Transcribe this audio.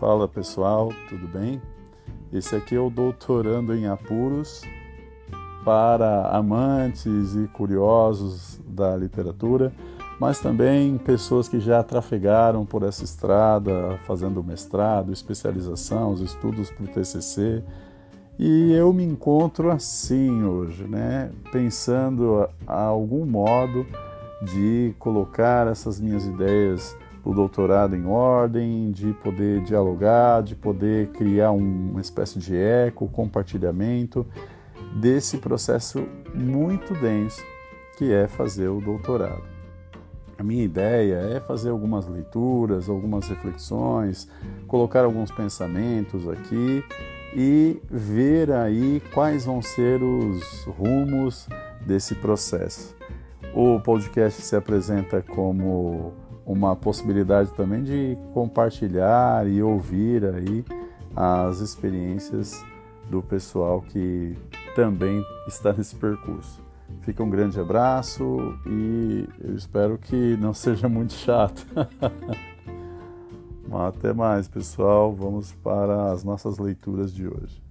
Fala pessoal, tudo bem? Esse aqui é o Doutorando em Apuros para amantes e curiosos da literatura, mas também pessoas que já trafegaram por essa estrada, fazendo mestrado, especialização, os estudos para o TCC. E eu me encontro assim hoje, né? Pensando a algum modo de colocar essas minhas ideias do doutorado em ordem, de poder dialogar, de poder criar uma espécie de eco, compartilhamento desse processo muito denso que é fazer o doutorado. A minha ideia é fazer algumas leituras, algumas reflexões, colocar alguns pensamentos aqui e ver aí quais vão ser os rumos desse processo. O podcast se apresenta como uma possibilidade também de compartilhar e ouvir aí as experiências do pessoal que também está nesse percurso. Fica um grande abraço e eu espero que não seja muito chato. Até mais, pessoal. Vamos para as nossas leituras de hoje.